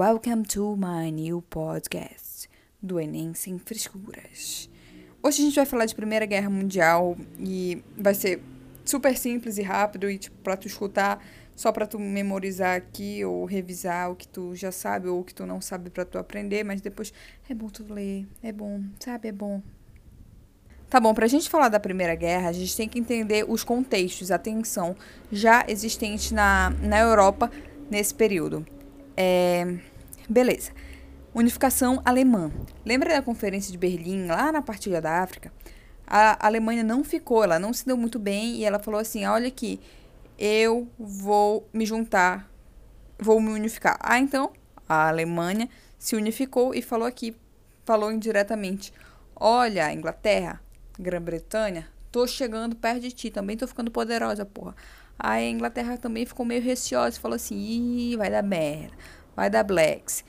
Welcome to my new podcast do Enem Sem Frescuras. Hoje a gente vai falar de Primeira Guerra Mundial e vai ser super simples e rápido e tipo, pra tu escutar, só pra tu memorizar aqui ou revisar o que tu já sabe ou o que tu não sabe pra tu aprender, mas depois é bom tu ler, é bom, sabe, é bom. Tá bom, pra gente falar da Primeira Guerra, a gente tem que entender os contextos, a tensão já existente na, na Europa nesse período. É, beleza. Unificação alemã. Lembra da Conferência de Berlim, lá na partilha da África? A Alemanha não ficou, ela não se deu muito bem e ela falou assim: olha aqui, eu vou me juntar, vou me unificar. Ah, então a Alemanha se unificou e falou aqui, falou indiretamente: olha, Inglaterra, Grã-Bretanha, tô chegando perto de ti, também tô ficando poderosa, porra. Aí a Inglaterra também ficou meio receosa, falou assim: Ih, vai dar merda, vai dar blacks.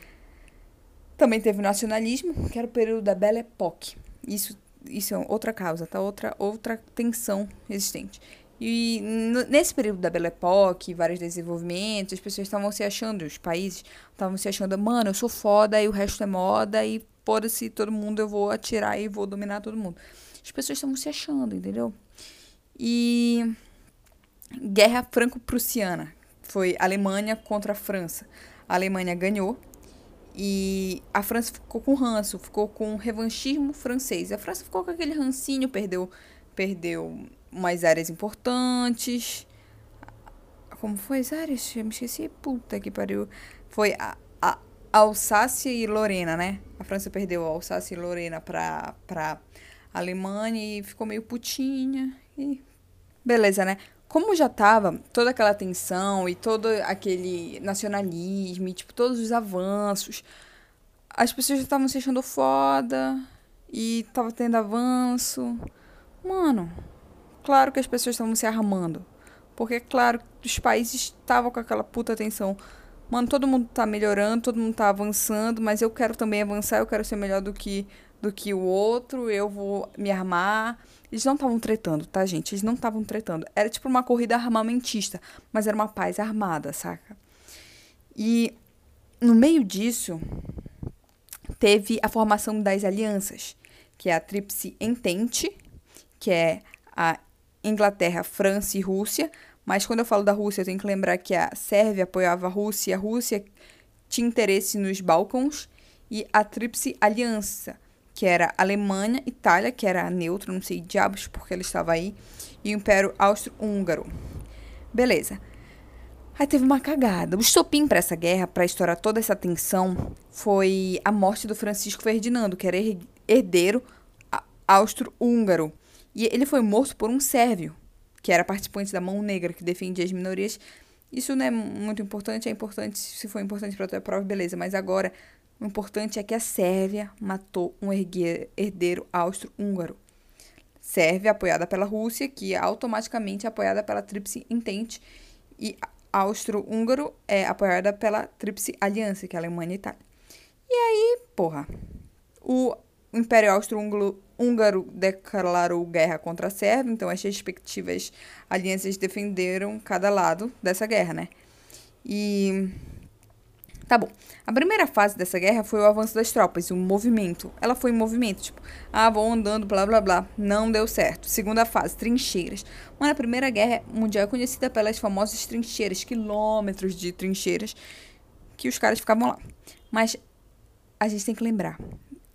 Também teve o nacionalismo, que era o período da Belle Époque. Isso, isso é outra causa, tá? Outra, outra tensão existente. E nesse período da Belle Époque, vários desenvolvimentos, as pessoas estavam se achando, os países estavam se achando, mano, eu sou foda e o resto é moda e foda-se todo mundo, eu vou atirar e vou dominar todo mundo as pessoas estavam se achando, entendeu? E Guerra Franco-Prussiana foi Alemanha contra a França. A Alemanha ganhou e a França ficou com ranço, ficou com revanchismo francês. A França ficou com aquele rancinho, perdeu, perdeu umas áreas importantes. Como foi as áreas? Eu me esqueci. Puta que pariu. Foi a, a Alsácia e Lorena, né? A França perdeu a Alsácia e Lorena para Alemanha e ficou meio putinha e beleza, né? Como já tava toda aquela tensão e todo aquele nacionalismo e tipo todos os avanços, as pessoas já estavam se achando foda e tava tendo avanço. Mano, claro que as pessoas estavam se armando. Porque, claro, os países estavam com aquela puta tensão. Mano, todo mundo tá melhorando, todo mundo tá avançando, mas eu quero também avançar, eu quero ser melhor do que do que o outro, eu vou me armar. Eles não estavam tretando, tá, gente? Eles não estavam tretando. Era tipo uma corrida armamentista, mas era uma paz armada, saca? E no meio disso, teve a formação das alianças, que é a Tríplice Entente, que é a Inglaterra, França e Rússia. Mas quando eu falo da Rússia, eu tenho que lembrar que a Sérvia apoiava a Rússia, a Rússia tinha interesse nos Balcãs e a Tríplice Aliança, que era Alemanha, Itália, que era neutro, não sei diabos porque ela estava aí, e o Império Austro-Húngaro. Beleza. Aí teve uma cagada. O estopim para essa guerra, para estourar toda essa tensão, foi a morte do Francisco Ferdinando, que era herdeiro austro-húngaro. E ele foi morto por um sérvio, que era participante da Mão Negra, que defendia as minorias. Isso não é muito importante, é importante, se for importante para a tua prova, beleza, mas agora o importante é que a Sérvia matou um herdeiro austro-húngaro. Sérvia apoiada pela Rússia, que é automaticamente apoiada pela Tríplice Entente, e austro-húngaro é apoiada pela Tríplice Aliança, que é a Alemanha e Itália. E aí, porra, o Império Austro-Húngaro declarou guerra contra a Sérvia, então as respectivas alianças defenderam cada lado dessa guerra, né? E Tá bom. A primeira fase dessa guerra foi o avanço das tropas, o movimento. Ela foi em movimento, tipo, ah, vão andando, blá blá blá. Não deu certo. Segunda fase, trincheiras. Mano, a Primeira Guerra Mundial é conhecida pelas famosas trincheiras, quilômetros de trincheiras, que os caras ficavam lá. Mas a gente tem que lembrar.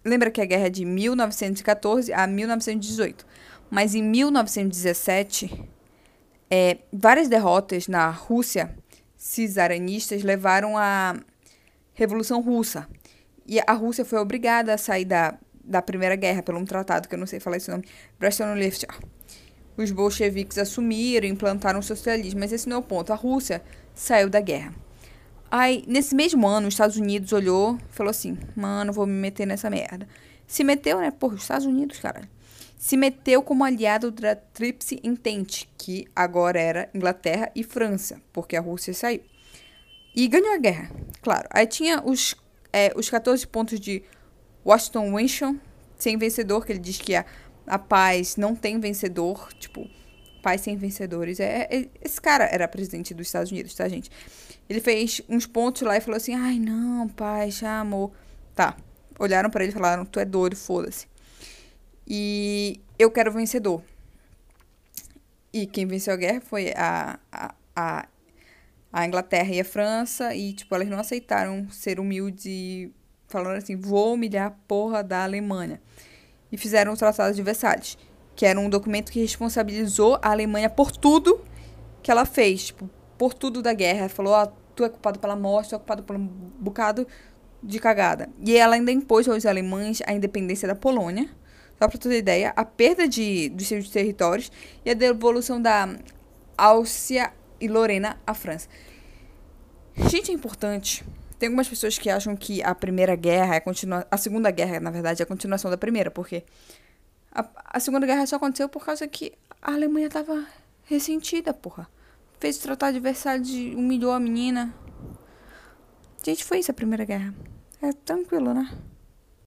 Lembra que a guerra é de 1914 a 1918. Mas em 1917, é, várias derrotas na Rússia cisaranistas levaram a Revolução Russa. E a Rússia foi obrigada a sair da, da Primeira Guerra por um tratado, que eu não sei falar esse nome, Brest-Litovsk. Os bolcheviques assumiram implantaram o socialismo, mas esse não é o ponto. A Rússia saiu da guerra. Aí, nesse mesmo ano, os Estados Unidos olhou falou assim: mano, vou me meter nessa merda. Se meteu, né? Porra, os Estados Unidos, cara. Se meteu como aliado da Tríplice Entente, que agora era Inglaterra e França, porque a Rússia saiu. E ganhou a guerra, claro. Aí tinha os, é, os 14 pontos de Washington Winston, sem vencedor, que ele diz que a, a paz não tem vencedor. Tipo, pais sem vencedores. É, é, esse cara era presidente dos Estados Unidos, tá, gente? Ele fez uns pontos lá e falou assim: ai, não, pai, já amor. Tá. Olharam para ele e falaram: tu é doido, foda-se. E eu quero vencedor. E quem venceu a guerra foi a, a, a, a Inglaterra e a França. E, tipo, elas não aceitaram ser humildes e falaram assim: vou humilhar a porra da Alemanha. E fizeram o Tratado de Versalhes, que era um documento que responsabilizou a Alemanha por tudo que ela fez, tipo, por tudo da guerra. Falou: ó, oh, tu é culpado pela morte, tu é culpado por um bocado de cagada. E ela ainda impôs aos alemães a independência da Polônia, só para ter ideia, a perda de, dos seus territórios e a devolução da Áustria e Lorena à França. Gente, é importante. Tem algumas pessoas que acham que a Primeira Guerra é continua a Segunda Guerra, na verdade, é a continuação da Primeira, porque a, a Segunda Guerra só aconteceu por causa que a Alemanha tava ressentida, porra. Fez o tratado de Versalhes, humilhou a menina. Gente, foi isso a Primeira Guerra. É tranquilo, né?